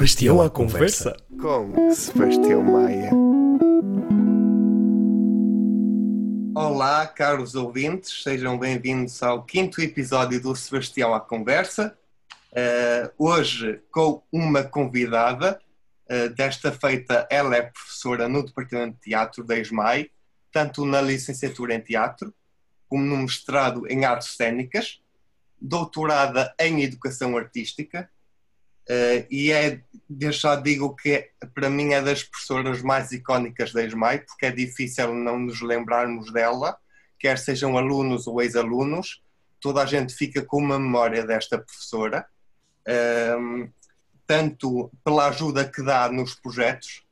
Sebastião à conversa. Com Sebastião Maia. Olá, caros ouvintes, sejam bem-vindos ao quinto episódio do Sebastião à Conversa. Uh, hoje com uma convidada, uh, desta feita ela é professora no Departamento de Teatro da ESMAI, tanto na licenciatura em Teatro como no mestrado em Artes Cênicas, doutorada em Educação Artística Uh, e é, desde já digo que para mim é das professoras mais icónicas da ESMAI, porque é difícil não nos lembrarmos dela, quer sejam alunos ou ex-alunos, toda a gente fica com uma memória desta professora, ehm, tanto pela ajuda que dá nos projetos,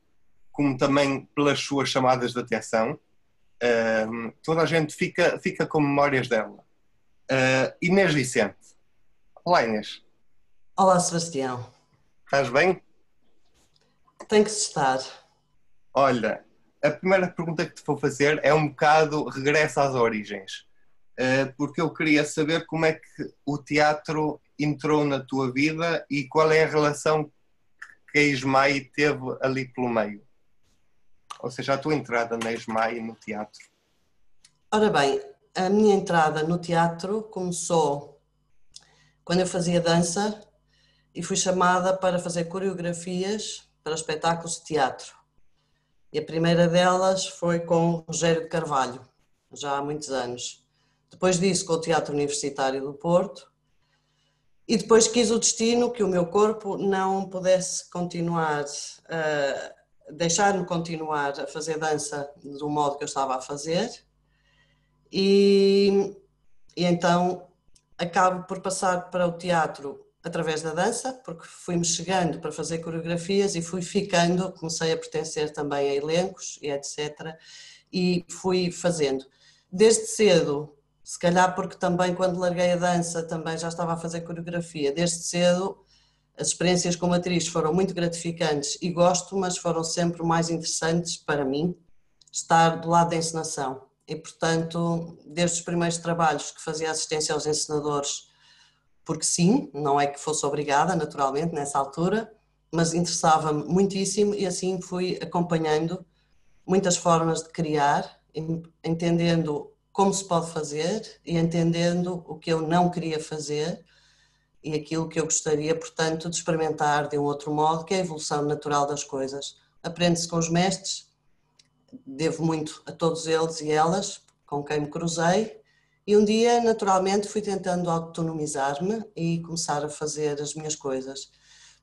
como também pelas suas chamadas de atenção. Ehm, toda a gente fica, fica com memórias dela. Uh, Inês Vicente. Olá, Inês. Olá, Sebastião. Estás bem? Tem que estar. Olha, a primeira pergunta que te vou fazer é um bocado regresso às origens. Eh, porque eu queria saber como é que o teatro entrou na tua vida e qual é a relação que a Ismael teve ali pelo meio. Ou seja, a tua entrada na Ismael no teatro. Ora bem, a minha entrada no teatro começou quando eu fazia dança e fui chamada para fazer coreografias para espetáculos de teatro. E a primeira delas foi com Rogério de Carvalho, já há muitos anos. Depois disso, com o Teatro Universitário do Porto. E depois quis o destino que o meu corpo não pudesse continuar, uh, deixar-me continuar a fazer dança do modo que eu estava a fazer. E, e então acabo por passar para o teatro através da dança, porque fui-me chegando para fazer coreografias e fui ficando, comecei a pertencer também a elencos e etc. E fui fazendo. Desde cedo, se calhar porque também quando larguei a dança também já estava a fazer coreografia, desde cedo as experiências como atriz foram muito gratificantes e gosto, mas foram sempre mais interessantes para mim estar do lado da encenação. E portanto, desde os primeiros trabalhos que fazia assistência aos encenadores porque sim, não é que fosse obrigada, naturalmente, nessa altura, mas interessava-me muitíssimo e assim fui acompanhando muitas formas de criar, entendendo como se pode fazer e entendendo o que eu não queria fazer e aquilo que eu gostaria, portanto, de experimentar de um outro modo, que é a evolução natural das coisas. Aprende-se com os mestres, devo muito a todos eles e elas com quem me cruzei e um dia, naturalmente, fui tentando autonomizar-me e começar a fazer as minhas coisas.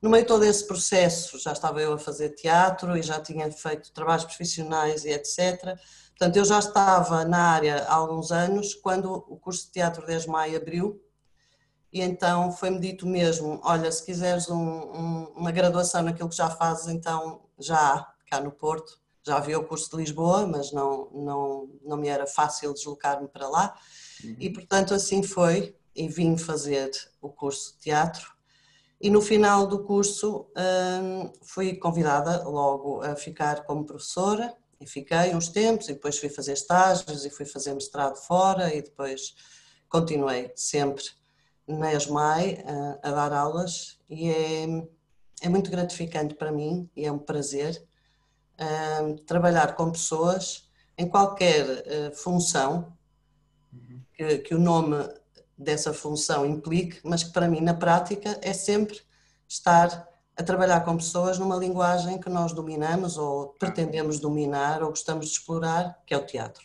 No meio de todo esse processo, já estava eu a fazer teatro e já tinha feito trabalhos profissionais e etc. Portanto, eu já estava na área há alguns anos, quando o curso de Teatro 10 Maio abriu, e então foi-me dito mesmo, olha, se quiseres um, um, uma graduação naquilo que já fazes, então já há, cá no Porto. Já havia o curso de Lisboa, mas não, não, não me era fácil deslocar-me para lá. Uhum. E portanto assim foi, e vim fazer o curso de teatro. E no final do curso hum, fui convidada logo a ficar como professora, e fiquei uns tempos, e depois fui fazer estágios, e fui fazer mestrado fora, e depois continuei sempre na ESMAI a, a dar aulas, e é, é muito gratificante para mim, e é um prazer hum, trabalhar com pessoas em qualquer uh, função, que, que o nome dessa função implique, mas que para mim na prática é sempre estar a trabalhar com pessoas numa linguagem que nós dominamos ou pretendemos dominar ou gostamos de explorar, que é o teatro.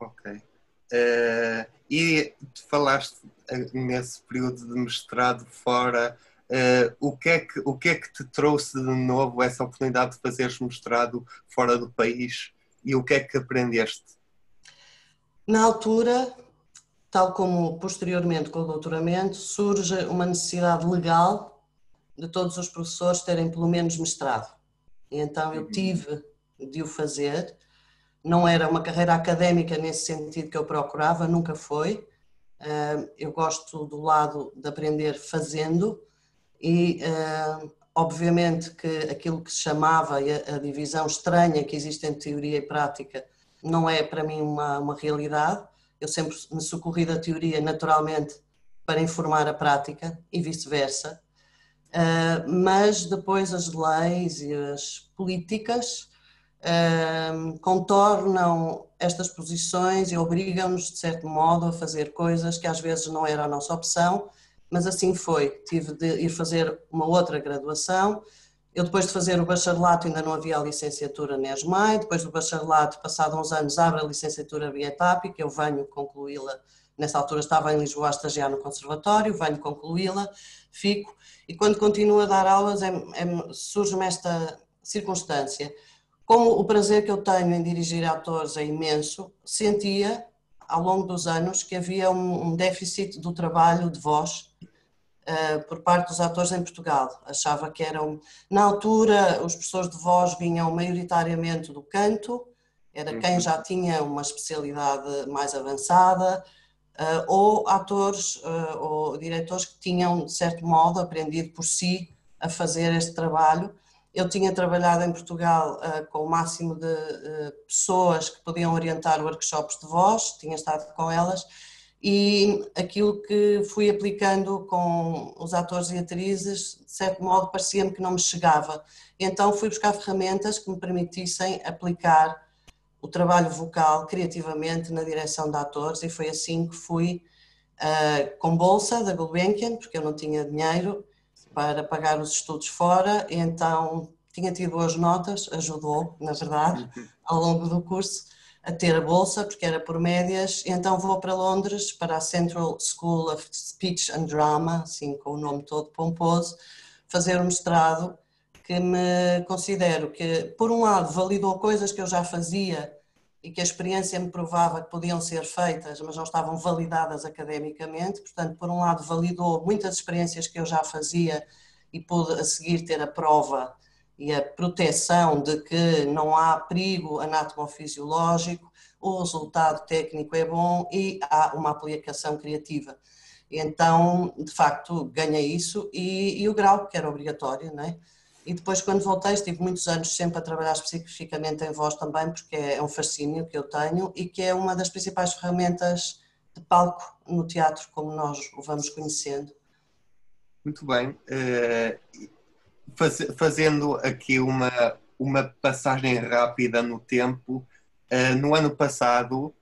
Ok. Uh, e falaste eh, nesse período de mestrado fora, uh, o, que é que, o que é que te trouxe de novo essa oportunidade de fazeres mestrado fora do país e o que é que aprendeste? Na altura, tal como posteriormente com o doutoramento, surge uma necessidade legal de todos os professores terem pelo menos mestrado. E então eu uhum. tive de o fazer. Não era uma carreira académica nesse sentido que eu procurava, nunca foi. Eu gosto do lado de aprender fazendo e, obviamente, que aquilo que se chamava a divisão estranha que existe entre teoria e prática não é para mim uma, uma realidade eu sempre me socorri da teoria naturalmente para informar a prática e vice-versa. Uh, mas depois as leis e as políticas uh, contornam estas posições e obrigam-nos, de certo modo, a fazer coisas que às vezes não era a nossa opção, mas assim foi. Tive de ir fazer uma outra graduação. Eu, depois de fazer o bacharelato, ainda não havia a licenciatura na ESMAI. Depois do bacharelato, passado uns anos, abre a licenciatura BIETAP, que eu venho concluí-la. Nessa altura estava em Lisboa a estagiar no conservatório, venho concluí-la, fico. E quando continuo a dar aulas, é, é, surge-me esta circunstância. Como o prazer que eu tenho em dirigir atores é imenso, sentia, ao longo dos anos, que havia um, um déficit do trabalho de voz por parte dos atores em Portugal. Achava que eram, na altura, os professores de voz vinham maioritariamente do canto, era quem uhum. já tinha uma especialidade mais avançada, uh, ou atores uh, ou diretores que tinham, de certo modo, aprendido por si a fazer este trabalho. Eu tinha trabalhado em Portugal com o máximo de pessoas que podiam orientar workshops de voz, tinha estado com elas, e aquilo que fui aplicando com os atores e atrizes, de certo modo, parecia-me que não me chegava. Então fui buscar ferramentas que me permitissem aplicar o trabalho vocal criativamente na direção de atores e foi assim que fui uh, com bolsa da Gulbenkian, porque eu não tinha dinheiro para pagar os estudos fora, então tinha tido boas notas, ajudou, na verdade, ao longo do curso a ter a bolsa, porque era por médias, então vou para Londres, para a Central School of Speech and Drama, assim com o nome todo pomposo, fazer um mestrado que me considero que, por um lado, validou coisas que eu já fazia e que a experiência me provava que podiam ser feitas, mas não estavam validadas academicamente, portanto, por um lado, validou muitas experiências que eu já fazia e pude a seguir ter a prova e a proteção de que não há perigo anatomofisiológico, o resultado técnico é bom e há uma aplicação criativa. Então, de facto, ganhei isso e, e o grau, que era obrigatório, não é? E depois, quando voltei, estive muitos anos sempre a trabalhar especificamente em voz também, porque é um fascínio que eu tenho e que é uma das principais ferramentas de palco no teatro, como nós o vamos conhecendo. Muito bem. Eh, fazendo aqui uma, uma passagem rápida no tempo, eh, no ano passado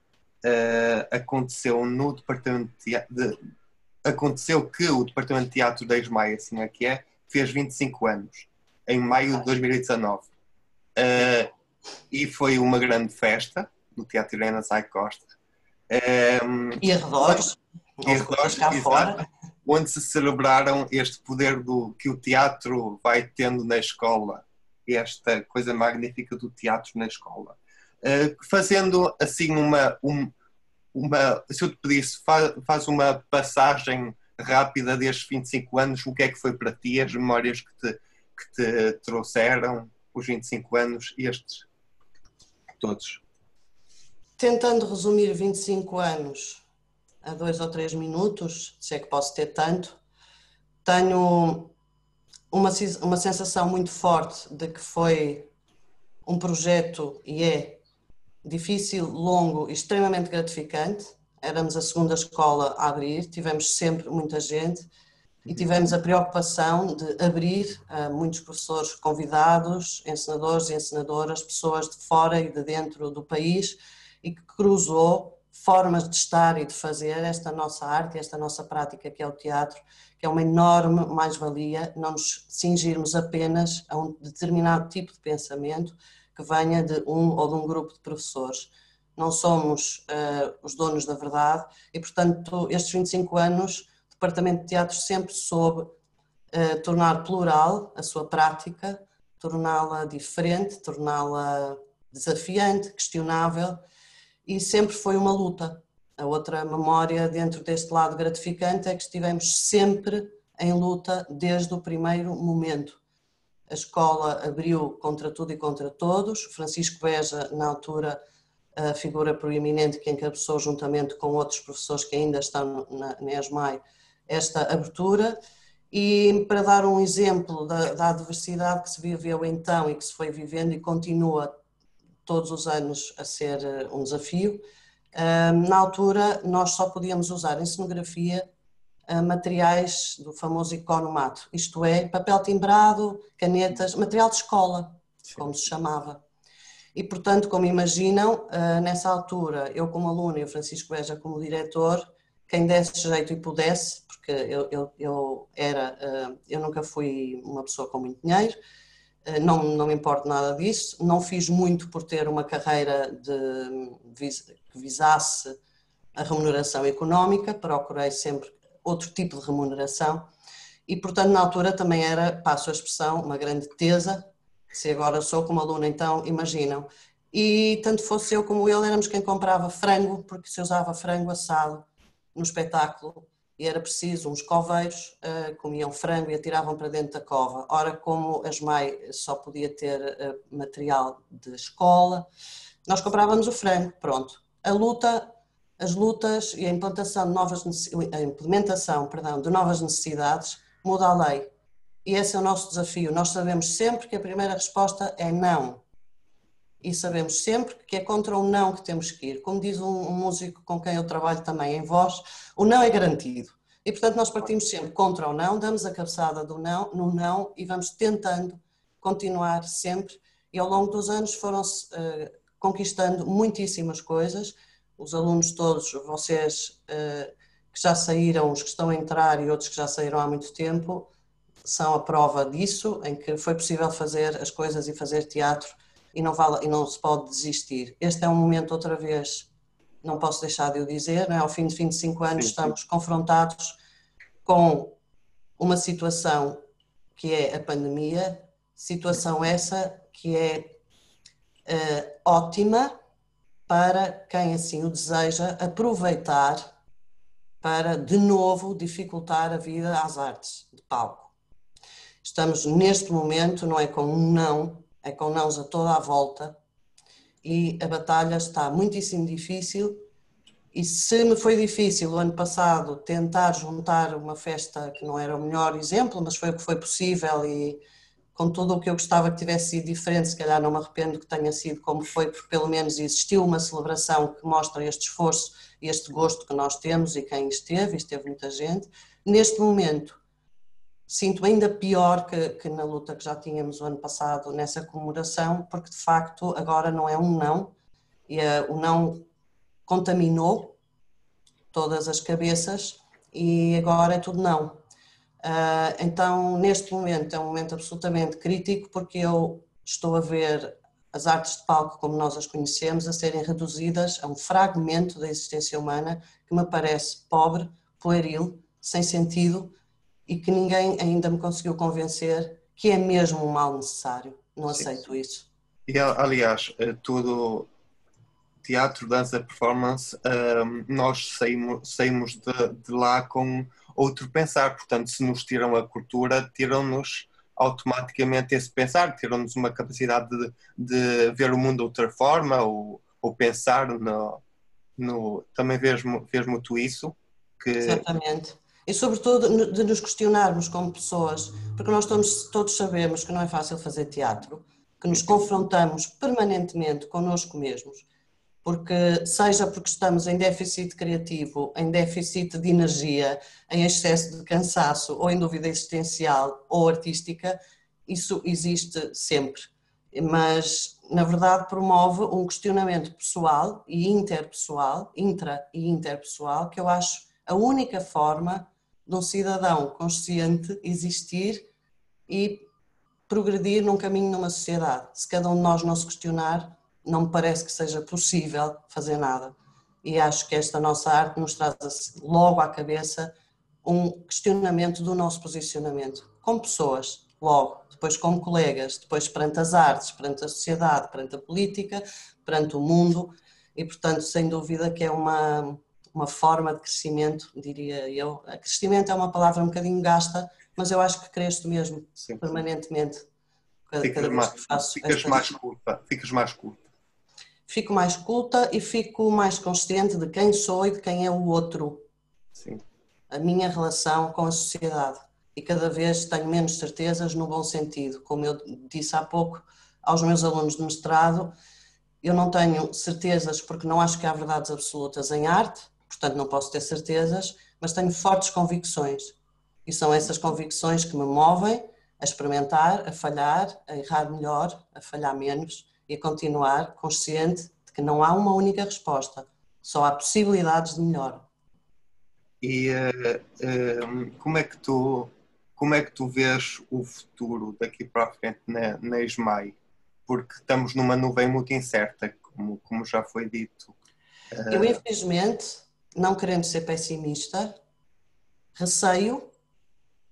eh, aconteceu no departamento de, teatro, aconteceu que o departamento de teatro da Ismaia, assim é que é, fez 25 anos em maio de 2019. Uh, eh, e foi uma grande festa no Teatro Irena Sai Costa. Um, e arredores, e arredores cá fora. Onde se celebraram este poder do, que o teatro vai tendo na escola, esta coisa magnífica do teatro na escola. Uh, fazendo assim uma, um, uma, se eu te pedisse, faz, faz uma passagem rápida destes 25 anos, o que é que foi para ti, as memórias que te, que te trouxeram os 25 anos, estes todos? Tentando resumir 25 anos a dois ou três minutos, se é que posso ter tanto, tenho uma, uma sensação muito forte de que foi um projeto e é difícil, longo e extremamente gratificante. Éramos a segunda escola a abrir, tivemos sempre muita gente e tivemos a preocupação de abrir a muitos professores convidados, ensinadores e ensinadoras, pessoas de fora e de dentro do país e que cruzou formas de estar e de fazer esta nossa arte, esta nossa prática que é o teatro, que é uma enorme mais-valia, não nos cingirmos apenas a um determinado tipo de pensamento que venha de um ou de um grupo de professores. Não somos uh, os donos da verdade e, portanto, estes 25 anos Departamento de Teatro sempre soube uh, tornar plural a sua prática, torná-la diferente, torná-la desafiante, questionável e sempre foi uma luta. A outra memória dentro deste lado gratificante é que estivemos sempre em luta desde o primeiro momento. A escola abriu contra tudo e contra todos. Francisco Beja, na altura, a figura proeminente que encabeçou juntamente com outros professores que ainda estão na, na ESMAI, esta abertura e para dar um exemplo da, da adversidade que se viveu então e que se foi vivendo e continua todos os anos a ser eh, um desafio, na altura nós só podíamos usar em cenografia materiais do famoso economato, isto é, papel timbrado, canetas, material de escola, Sim. como se chamava. E, portanto, como imaginam, nessa altura, eu como aluna e o Francisco Beja como diretor, quem desse jeito e pudesse, porque eu, eu, eu era, eu nunca fui uma pessoa com muito dinheiro, não, não me importo nada disso, não fiz muito por ter uma carreira de, que visasse a remuneração económica, procurei sempre outro tipo de remuneração. E, portanto, na altura também era, passo a expressão, uma grande tesa, se agora sou como aluna, então imaginam. E tanto fosse eu como ele, éramos quem comprava frango, porque se usava frango assado no espetáculo e era preciso uns coveiros, uh, comiam frango e atiravam para dentro da cova. Ora, como a SMAI só podia ter uh, material de escola, nós comprávamos o frango, pronto. A luta as lutas e a implantação de novas a implementação, perdão, de novas necessidades muda a lei. E esse é o nosso desafio. Nós sabemos sempre que a primeira resposta é não. E sabemos sempre que é contra o não que temos que ir. Como diz um, músico com quem eu trabalho também em voz, o não é garantido. E portanto nós partimos sempre contra o não, damos a cabeçada do não, no não e vamos tentando continuar sempre. E ao longo dos anos foram-se uh, conquistando muitíssimas coisas os alunos todos, vocês eh, que já saíram, os que estão a entrar e outros que já saíram há muito tempo, são a prova disso, em que foi possível fazer as coisas e fazer teatro e não, vale, e não se pode desistir. Este é um momento, outra vez, não posso deixar de o dizer, não é? ao fim de 25 anos estamos confrontados com uma situação que é a pandemia, situação essa que é uh, ótima, para quem assim o deseja aproveitar para de novo dificultar a vida às artes de palco. Estamos neste momento, não é com um não, é com nãos a toda a volta e a batalha está muitíssimo difícil. E se me foi difícil o ano passado tentar juntar uma festa que não era o melhor exemplo, mas foi o que foi possível e com tudo o que eu gostava que tivesse sido diferente, se calhar não me arrependo que tenha sido como foi, porque pelo menos existiu uma celebração que mostra este esforço e este gosto que nós temos e quem esteve, esteve muita gente. Neste momento, sinto ainda pior que, que na luta que já tínhamos o ano passado nessa comemoração, porque de facto agora não é um não, e uh, o não contaminou todas as cabeças e agora é tudo não. Uh, então, neste momento, é um momento absolutamente crítico porque eu estou a ver as artes de palco como nós as conhecemos a serem reduzidas a um fragmento da existência humana que me parece pobre, pueril, sem sentido e que ninguém ainda me conseguiu convencer que é mesmo um mal necessário. Não Sim. aceito isso. E, aliás, eh, tudo teatro, dança, performance, ah, nós saímos, saímos de, de lá com outro pensar. Portanto, se nos tiram a cultura, tiram-nos automaticamente esse pensar, tiram-nos uma capacidade de, de, ver o mundo de outra forma ou, ou pensar no, no também vês, vês muito isso que... exatamente e sobretudo de nos questionarmos como pessoas porque nós todos, todos sabemos que não é fácil fazer teatro que nos confrontamos permanentemente connosco mesmos porque seja porque estamos em déficit criativo, em déficit de energia, em excesso de cansaço ou em dúvida existencial ou artística, isso existe sempre. Mas, na verdade, promove um questionamento pessoal e interpessoal, intra e interpessoal, que eu acho a única forma de um cidadão consciente existir e progredir num caminho numa sociedade. Se cada um de nós não se questionar, não me parece que seja possível fazer nada. E acho que esta nossa arte nos traz logo à cabeça um questionamento do nosso posicionamento, como pessoas, logo, depois como colegas, depois perante as artes, perante a sociedade, perante a política, perante o mundo, e portanto, sem dúvida que é uma, uma forma de crescimento, diria eu. Crescimento é uma palavra um bocadinho gasta, mas eu acho que cresço mesmo, sim, permanentemente. Cada, ficas, cada mais, ficas mais curta, ficas mais curta fico mais culta e fico mais consciente de quem sou e de quem é o outro. Sim. A minha relação com a sociedade. E cada vez tenho menos certezas no bom sentido. Como eu disse há pouco aos meus alunos de mestrado, eu não tenho certezas porque não acho que há verdades absolutas em arte, portanto não posso ter certezas, mas tenho fortes convicções. E são essas convicções que me movem a experimentar, a falhar, a errar melhor, a falhar menos e a continuar consciente de que não há uma única resposta, só há possibilidades de melhor. E uh, uh, como é que tu como é que tu vês o futuro daqui para a frente na, na ESMAI? Porque estamos numa nuvem muito incerta, como, como já foi dito. Eu, infelizmente, não querendo ser pessimista, receio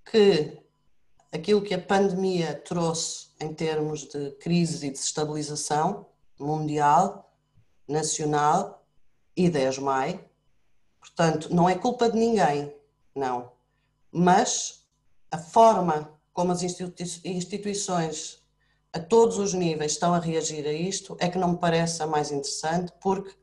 que aquilo que a pandemia trouxe em termos de crise e desestabilização mundial, nacional e da ESMAI, portanto, não é culpa de ninguém, não, mas a forma como as instituições a todos os níveis estão a reagir a isto é que não me parece a mais interessante, porque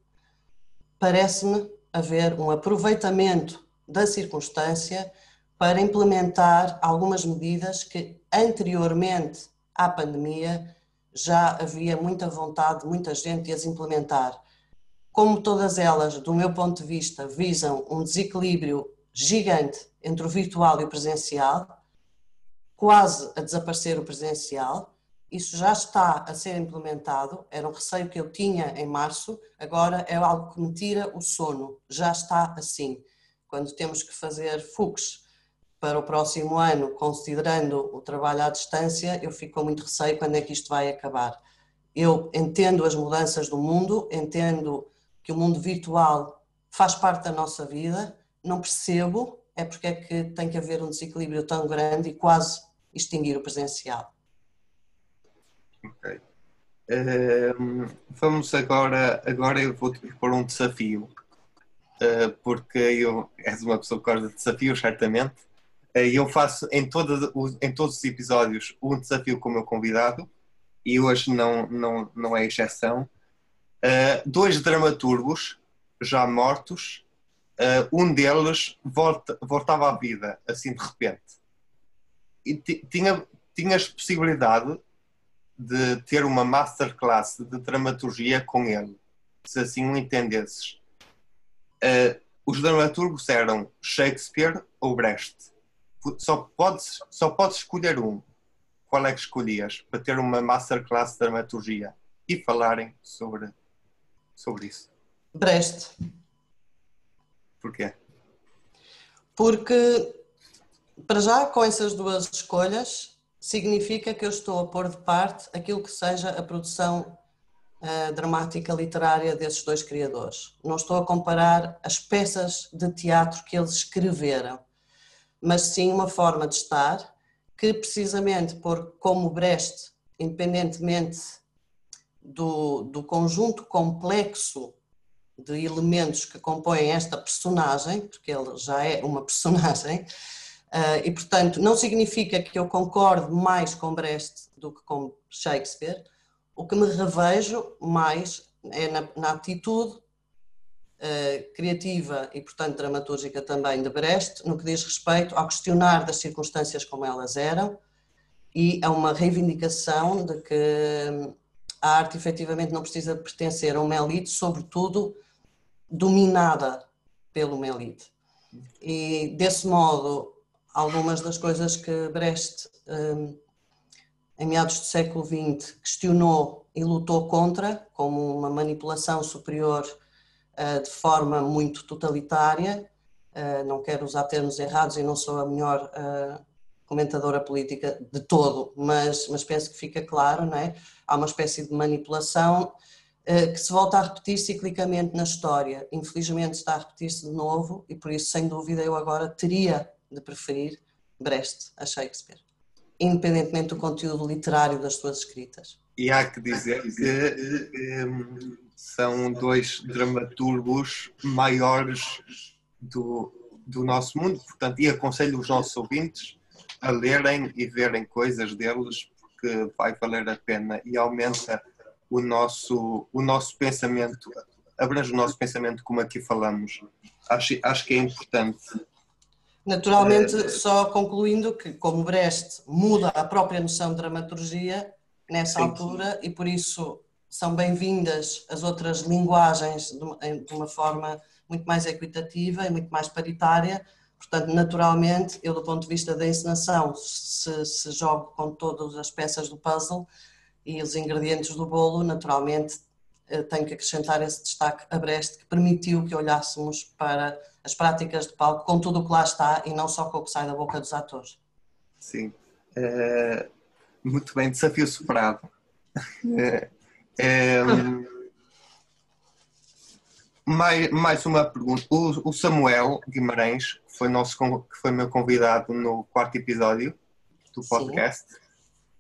parece-me haver um aproveitamento da circunstância para implementar algumas medidas que anteriormente à pandemia já havia muita vontade de muita gente de as implementar. Como todas elas, do meu ponto de vista, visam um desequilíbrio gigante entre o virtual e o presencial, quase a desaparecer o presencial. Isso já está a ser implementado. Era um receio que eu tinha em março, agora é algo que me tira o sono. Já está assim. Quando temos que fazer FUCs para o próximo ano, considerando o trabalho à distância, eu fico com muito receio quando é que isto vai acabar. Eu entendo as mudanças do mundo, entendo que o mundo virtual faz parte da nossa vida, não percebo é porque é que tem que haver um desequilíbrio tão grande e quase extinguir o presencial. Ok. Uh, vamos agora, agora eu vou-te propor um desafio, uh, porque eu és uma pessoa que gosta de desafios, certamente, uh, eu faço em, toda, em todos os episódios um desafio com o meu convidado, e hoje não, não, não é exceção. Uh, dois dramaturgos já mortos, um deles volta, voltava à vida, assim de repente. E tinha, tinhas possibilidade de ter uma masterclass de dramaturgia com ele, se assim o entendesses. Uh, os dramaturgos eram Shakespeare ou Brecht. Só podes, só podes escolher um. Qual é que escolhias para ter uma masterclass de dramaturgia e falarem sobre, sobre isso? Brecht. Porquê? Porque para já, com essas duas escolhas, significa que eu estou a pôr de parte aquilo que seja a produção uh, dramática literária desses dois criadores. Não estou a comparar as peças de teatro que eles escreveram, mas sim uma forma de estar que, precisamente por como Brecht, independentemente do, do conjunto complexo de elementos que compõem esta personagem, porque ele já é uma personagem, Uh, e, portanto, não significa que eu concorde mais com Brecht do que com Shakespeare. O que me revejo mais é na, na atitude uh, criativa e, portanto, dramatúrgica também de Brecht, no que diz respeito ao questionar das circunstâncias como elas eram e a uma reivindicação de que a arte efetivamente não precisa pertencer a uma elite, sobretudo dominada pelo elite. E, desse modo, algumas das coisas que Brecht, um, em meados do século XX, questionou e lutou contra, como uma manipulação superior uh, de forma muito totalitária. Uh, não quero usar termos errados e não sou a melhor uh, comentadora política de todo, mas, mas penso que fica claro, não é? Há uma espécie de manipulação que se volta a repetir ciclicamente na história. Infelizmente está a repetir-se de novo e por isso, sem dúvida, eu agora teria de preferir Brecht a Shakespeare, independentemente do conteúdo literário das suas escritas. E há que dizer que um, são dois dramaturgos maiores do, do nosso mundo, portanto, e aconselho os nossos ouvintes a lerem e verem coisas deles, porque vai valer a pena e aumenta o nosso, o nosso pensamento, abrange o nosso pensamento, como aqui falamos. Acho, acho que é importante Naturalmente, é, só concluindo que, como Brecht muda a própria noção de dramaturgia nessa sim, altura sim. e por isso são bem-vindas as outras linguagens de uma forma muito mais equitativa e muito mais paritária, Portanto, naturalmente, eu do ponto de vista da encenação, se, se jogo com todas as peças do puzzle e os ingredientes do bolo, naturalmente tenho que acrescentar esse destaque a Brest que permitiu que olhássemos para as práticas de palco com tudo o que lá está e não só com o que sai da boca dos atores. Sim, é, muito bem, desafio superado. É, é, mais, mais uma pergunta. O, o Samuel Guimarães, que foi, nosso, que foi meu convidado no quarto episódio do podcast, Sim.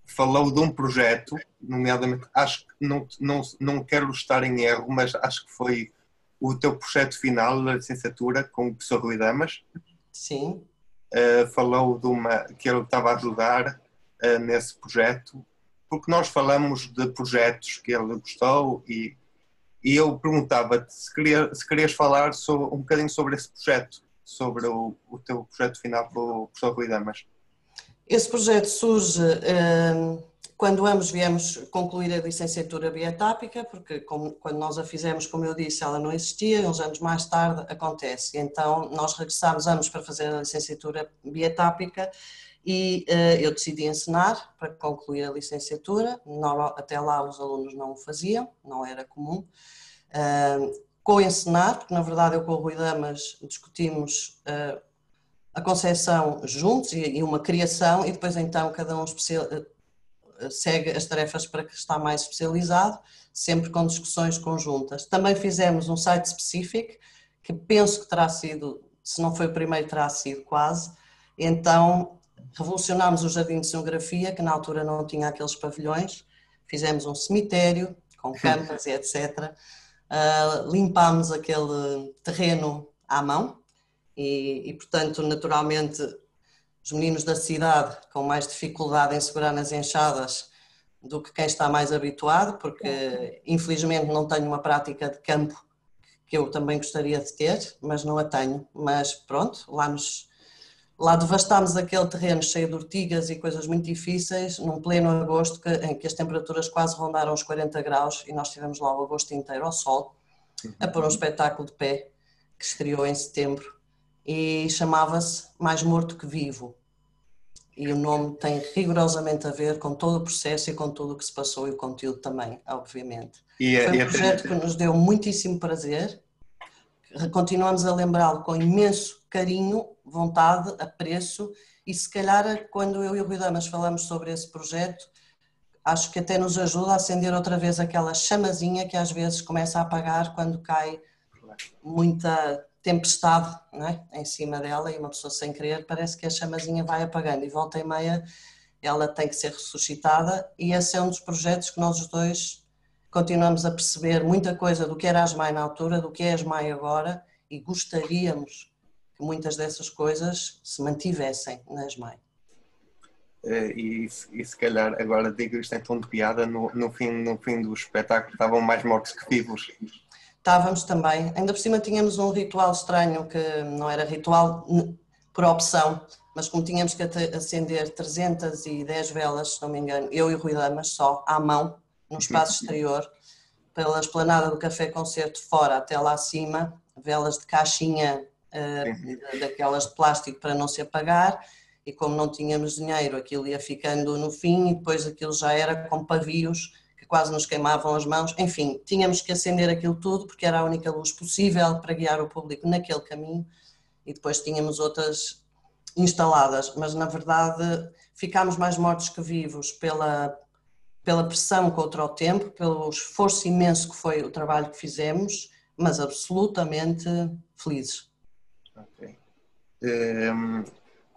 Falou de um projeto, nomeadamente, acho que não, não, não quero estar em erro, mas acho que foi o teu projeto final da licenciatura com o professor Rui Damas. Sim. Uh, falou de uma que ele estava a ajudar uh, nesse projeto, porque nós falamos de projetos que ele gostou e, e eu perguntava-te se, queria, se querias falar sobre, um bocadinho sobre esse projeto, sobre o, o teu projeto final com o professor Rui Damas. Esse projeto surge uh, quando ambos viemos concluir a licenciatura biotápica, porque como, quando nós a fizemos, como eu disse, ela não existia, uns anos mais tarde acontece. Então nós regressámos ambos para fazer a licenciatura biotápica e uh, eu decidi ensinar para concluir a licenciatura. Até lá os alunos não o faziam, não era comum. Uh, com ensinar, porque na verdade eu com o Rui Damas discutimos uh, a concepção juntos e, e, uma criação e depois então cada um especial, segue as tarefas para que está mais especializado, sempre com discussões conjuntas. Também fizemos um site específico, que penso que terá sido, se não foi o primeiro, terá sido quase. Então, revolucionámos o jardim de cenografia, que na altura não tinha aqueles pavilhões, fizemos um cemitério com campas e etc. Uh, ah, limpámos aquele terreno à mão e, e, portanto, naturalmente, os meninos da cidade com mais dificuldade em segurar nas enxadas do que quem está mais habituado, porque infelizmente não tenho uma prática de campo que eu também gostaria de ter, mas não a tenho. Mas pronto, lá nos lá devastámos aquele terreno cheio de ortigas e coisas muito difíceis, num pleno agosto que, em que as temperaturas quase rondaram os 40 graus e nós tivemos lá o agosto inteiro ao sol, a pôr um espetáculo de pé que estreou em setembro e chamava-se Mais Morto que Vivo. E o nome tem rigorosamente a ver com todo o processo e com tudo o que se passou e o conteúdo também, obviamente. E, Foi um projeto que nos deu muitíssimo prazer, continuamos a lembrá-lo com imenso carinho, vontade, apreço e se calhar quando eu e o Rui Damas falamos sobre esse projeto, acho que até nos ajuda a acender outra vez aquela chamazinha que às vezes começa a apagar quando cai muita tempestade é? em cima dela e uma pessoa sem querer parece que a chamazinha vai apagando e volta e meia ela tem que ser ressuscitada e esse é um dos projetos que nós dois continuamos a perceber muita coisa do que era a ASMAI na altura, do que é a ASMAI agora e gostaríamos que muitas dessas coisas se mantivessem na ASMAI. Eh, e, e, se calhar agora digo isto em tom de piada, no, no, fim, no fim do espetáculo estavam mais mortos que vivos. Estávamos também. Ainda por cima tínhamos um ritual estranho que não era ritual por opção, mas como tínhamos que acender 310 velas, se não me engano, eu e o Rui Damas só, à mão, no espaço exterior, pela esplanada do Café Concerto fora até lá acima, velas de caixinha, uh, daquelas de plástico para não se apagar, e como não tínhamos dinheiro, aquilo ia ficando no fim, e depois aquilo já era com pavios quase nos queimavam as mãos. Enfim, tínhamos que acender aquilo tudo porque era a única luz possível para guiar o público naquele caminho e depois tínhamos outras instaladas, mas na verdade ficámos mais mortos que vivos pela, pela pressão contra o tempo, pelo esforço imenso que foi o trabalho que fizemos, mas absolutamente felizes. Ok. Um, ehm,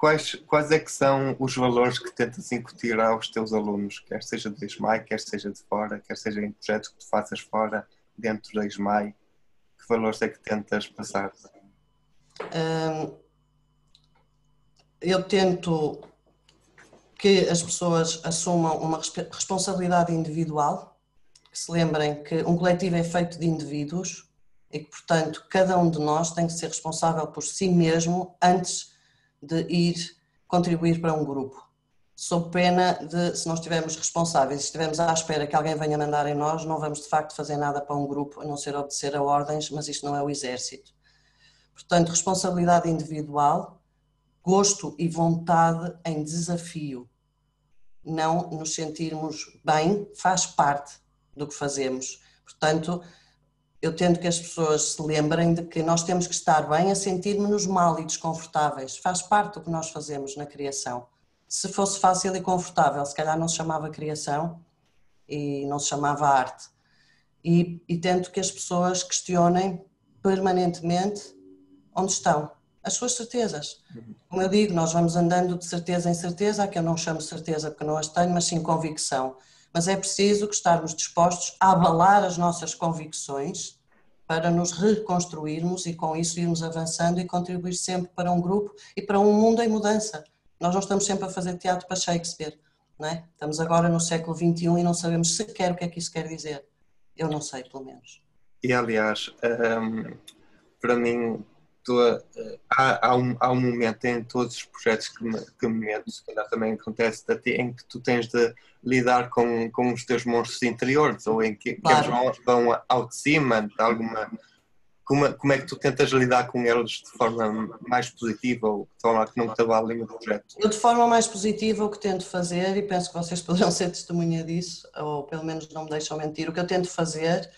quais, quais é que são os valores que tentas incutir aos teus alunos, quer seja da ISMAI, quer seja de fora, quer seja em projetos que tu faças fora, dentro da ISMAI, que valores é que tentas passar? Hum, eu tento que as pessoas assumam uma responsabilidade individual, que se lembrem que um coletivo é feito de indivíduos e que, portanto, cada um de nós tem que ser responsável por si mesmo antes de ir contribuir para um grupo. Sob pena de, se não estivermos responsáveis, se estivermos à espera que alguém venha mandar em nós, não vamos de facto fazer nada para um grupo, a não ser obedecer a ordens, mas isto não é o exército. Portanto, responsabilidade individual, gosto e vontade em desafio. Não nos sentirmos bem faz parte do que fazemos. Portanto, eu tento que as pessoas se lembrem de que nós temos que estar bem a sentirmos-nos mal e desconfortáveis. Faz parte do que nós fazemos na criação. Se fosse fácil e confortável, se calhar não se chamava criação e não se chamava arte. E, e tento que as pessoas questionem permanentemente onde estão as suas certezas. Como eu digo, nós vamos andando de certeza em certeza, que eu não chamo certeza porque não as tenho, mas sim convicção mas é preciso que estarmos dispostos a abalar as nossas convicções para nos reconstruirmos e com isso irmos avançando e contribuir sempre para um grupo e para um mundo em mudança. Nós não estamos sempre a fazer teatro para Shakespeare, não é? Estamos agora no século XXI e não sabemos sequer o que é que isso quer dizer. Eu não sei, pelo menos. E aliás, um, para mim, Tô, há, há, um, há um momento em todos os projetos que me, que me meto, se calhar também acontece a ti, em que tu tens de lidar com, com os teus monstros interiores, ou em que, claro. que eles vão, vão ao de cima, de alguma. Como, como é que tu tentas lidar com eles de forma mais positiva ou de forma que não te abalem o projeto? Eu, de forma mais positiva, o que tento fazer, e penso que vocês poderão ser testemunha disso, ou pelo menos não me deixam mentir, o que eu tento fazer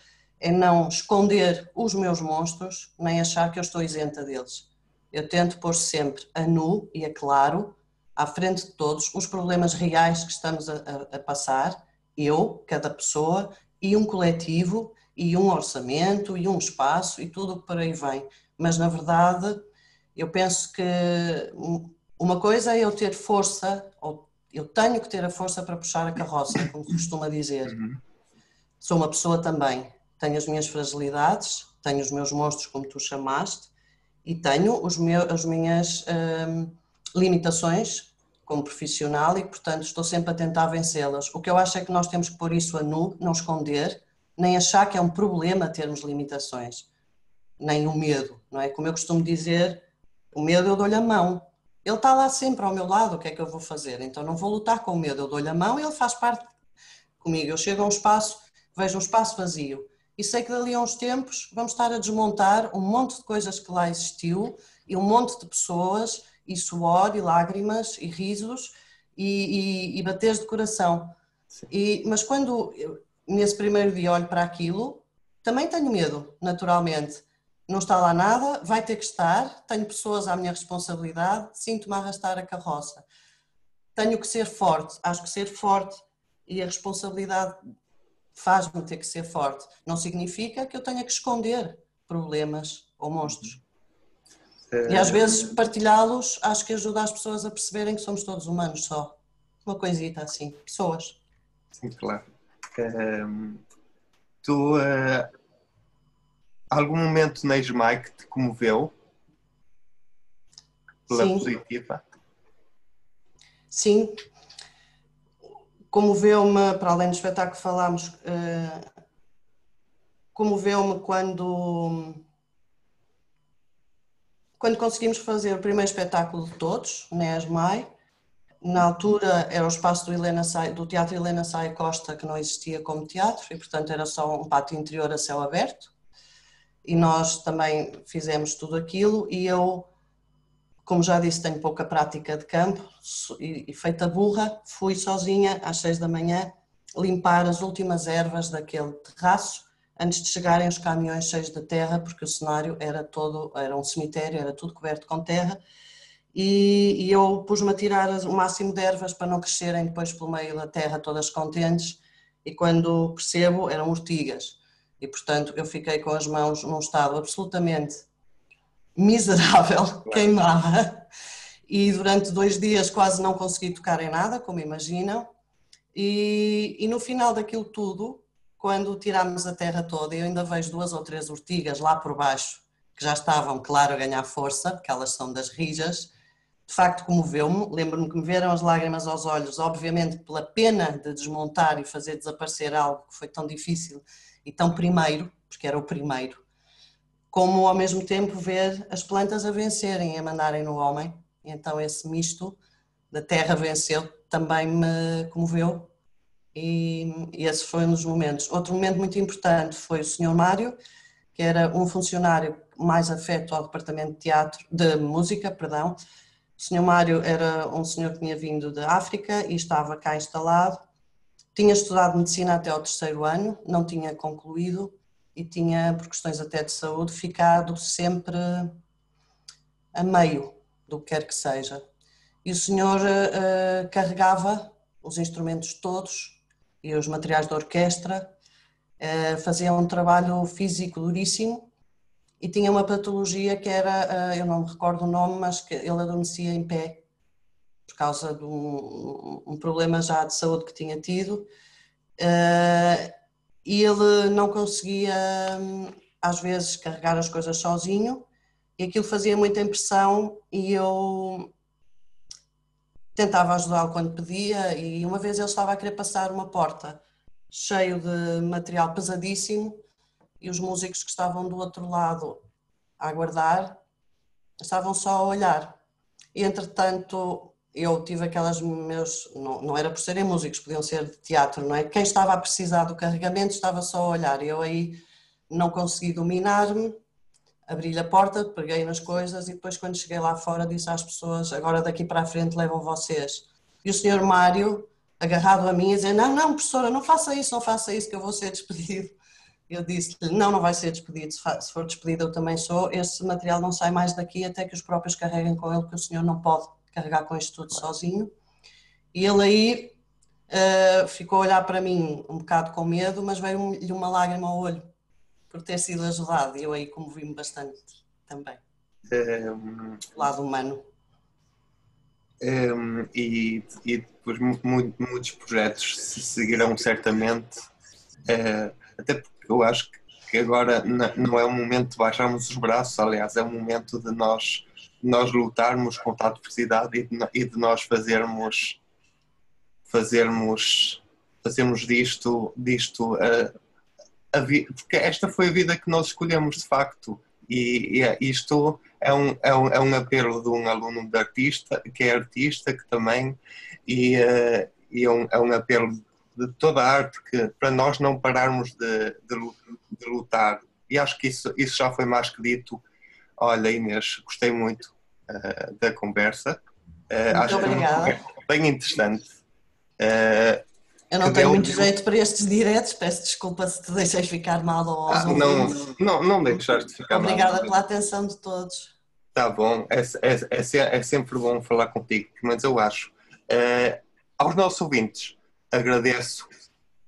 é não esconder os meus monstros, nem achar que eu estou isenta deles. Eu tento pôr sempre a nu e a claro, à frente de todos, os problemas reais que estamos a, a, a passar, eu, cada pessoa, e um coletivo, e um orçamento, e um espaço, e tudo o que por aí vem. Mas, na verdade, eu penso que uma coisa é eu ter força, ou eu tenho que ter a força para puxar a carroça, como costuma dizer. Uhum. Sou uma pessoa também, tenho as minhas fragilidades, tenho os meus monstros, como tu chamaste, e tenho os meus, as minhas hum, limitações como profissional e, portanto, estou sempre a tentar vencê-las. O que eu acho é que nós temos que pôr isso a nu, não esconder, nem achar que é um problema termos limitações, nem o medo, não é? Como eu costumo dizer, o medo eu dou-lhe a mão. Ele está lá sempre ao meu lado, o que é que eu vou fazer? Então não vou lutar com o medo, eu dou-lhe a mão e ele faz parte comigo. Eu chego a um espaço, vejo um espaço vazio, e sei que dali a uns tempos vamos estar a desmontar um monte de coisas que lá existiu e um monte de pessoas e suor e lágrimas e risos e, e, e bateres de coração. E, mas quando eu, nesse primeiro dia olho para aquilo, também tenho medo, naturalmente. Não está lá nada, vai ter que estar, tenho pessoas à minha responsabilidade, sinto-me a arrastar a carroça. Tenho que ser forte, acho que ser forte e a responsabilidade faz-me ter que ser forte. Não significa que eu tenha que esconder problemas ou monstros. E às vezes partilhá-los acho que ajuda as pessoas a perceberem que somos todos humanos só. Uma coisita assim, pessoas. Sim, claro. Um, tu, uh, algum momento na ESMAI que te comoveu? Pela Sim. positiva? Sim, comoveu-me, para além do espetáculo que falámos, uh, comoveu-me quando, quando conseguimos fazer o primeiro espetáculo de todos, na ESMAI. Na altura era o espaço do, Helena do Teatro Helena Saia Costa, que não existia como teatro, e portanto era só um pátio interior a céu aberto. E nós também fizemos tudo aquilo, e eu como já disse, tenho pouca prática de campo e, e feita burra, fui sozinha às seis da manhã limpar as últimas ervas daquele terraço antes de chegarem os caminhões cheios de terra, porque o cenário era todo, era um cemitério, era tudo coberto com terra, e, e eu pus-me a tirar o máximo de ervas para não crescerem depois pelo meio da terra todas contentes, e quando percebo eram urtigas, e portanto eu fiquei com as mãos num estado absolutamente miserável, queimada, e durante dois dias quase não consegui tocar em nada, como imaginam, e, e no final daquilo tudo, quando tirámos a terra toda, eu ainda vejo duas ou três urtigas lá por baixo, que já estavam, claro, a ganhar força, porque elas são das rijas, de facto comoveu-me, lembro-me que me vieram as lágrimas aos olhos, obviamente pela pena de desmontar e fazer desaparecer algo que foi tão difícil e tão primeiro, porque era o primeiro, como ao mesmo tempo ver as plantas a vencerem e a mandarem no homem. Então esse misto da terra venceu também me comoveu e, e esse foi um dos momentos. Outro momento muito importante foi o Sr. Mário, que era um funcionário mais afeto ao departamento de teatro, de música, perdão. O senhor Mário era um senhor que tinha vindo da África e estava cá instalado. Tinha estudado medicina até ao terceiro ano, não tinha concluído e tinha, por questões até de saúde, ficado sempre a meio do que quer que seja. E o senhor uh, carregava os instrumentos todos e os materiais da orquestra, uh, fazia um trabalho físico duríssimo e tinha uma patologia que era, uh, eu não me recordo o nome, mas que ele adormecia em pé por causa de um, um problema já de saúde que tinha tido e ele não conseguia às vezes carregar as coisas sozinho e aquilo fazia muita impressão e eu tentava ajudá-lo quando pedia e uma vez ele estava a querer passar uma porta cheio de material pesadíssimo e os músicos que estavam do outro lado a aguardar estavam só a olhar. E entretanto eu tive aquelas meus, não, não era por serem músicos, podiam ser de teatro, não é? Quem estava a precisar do carregamento estava só a olhar. Eu aí não consegui dominar-me abri-lhe a porta, peguei nas coisas e depois quando cheguei lá fora disse às pessoas, agora daqui para a frente levam vocês. E o senhor Mário, agarrado a mim, a dizer, não, não, professora, não faça isso, não faça isso, que eu vou ser despedido. Eu disse-lhe, não, não vai ser despedido, se for despedido eu também sou, esse material não sai mais daqui até que os próprios carreguem com ele, porque o senhor não pode carregar com isto tudo sozinho. E ele aí uh, ficou a olhar para mim um bocado com medo, mas veio-lhe uma lágrima ao olho por ter sido ajudado. Eu aí comovi-me bastante também. Um, lado humano. Um, e, e depois muitos projetos se seguirão certamente, uh, até porque eu acho que agora não é o momento de baixarmos os braços, aliás, é o momento de nós, nós lutarmos contra a adversidade e de, e de nós fazermos fazermos fazermos disto, disto uh, porque esta foi a vida que nós escolhemos de facto. E, e é, isto é um, é, um, é um apelo de um aluno de artista que é artista que também e, uh, e é, um, é um apelo de toda a arte que para nós não pararmos de, de, de, lutar. E acho que isso, isso já foi mais que dito. Olha Inês, gostei muito uh, da conversa uh, acho obrigada. que é bem interessante uh, eu não tenho muito jeito para estes diretos, peço desculpa se te deixei ficar mal ou aos ah, não, não, não deixaste de ficar Obrigada mal. Obrigada pela atenção de todos. Tá bom, é, é, é, é, sempre bom falar contigo, mas eu acho. Aos nossos ouvintes, agradeço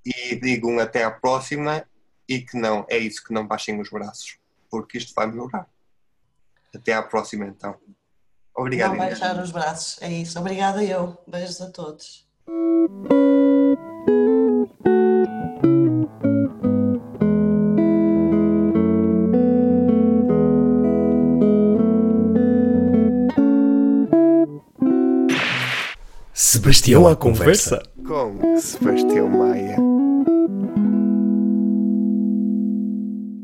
e digo um até à próxima e que não, é isso, que não baixem os braços, porque isto vai melhorar. Até à próxima então. Obrigado. Não baixar os braços, é isso. Obrigada eu. Beijos a todos. Sebastião à conversa com Sebastião Maia.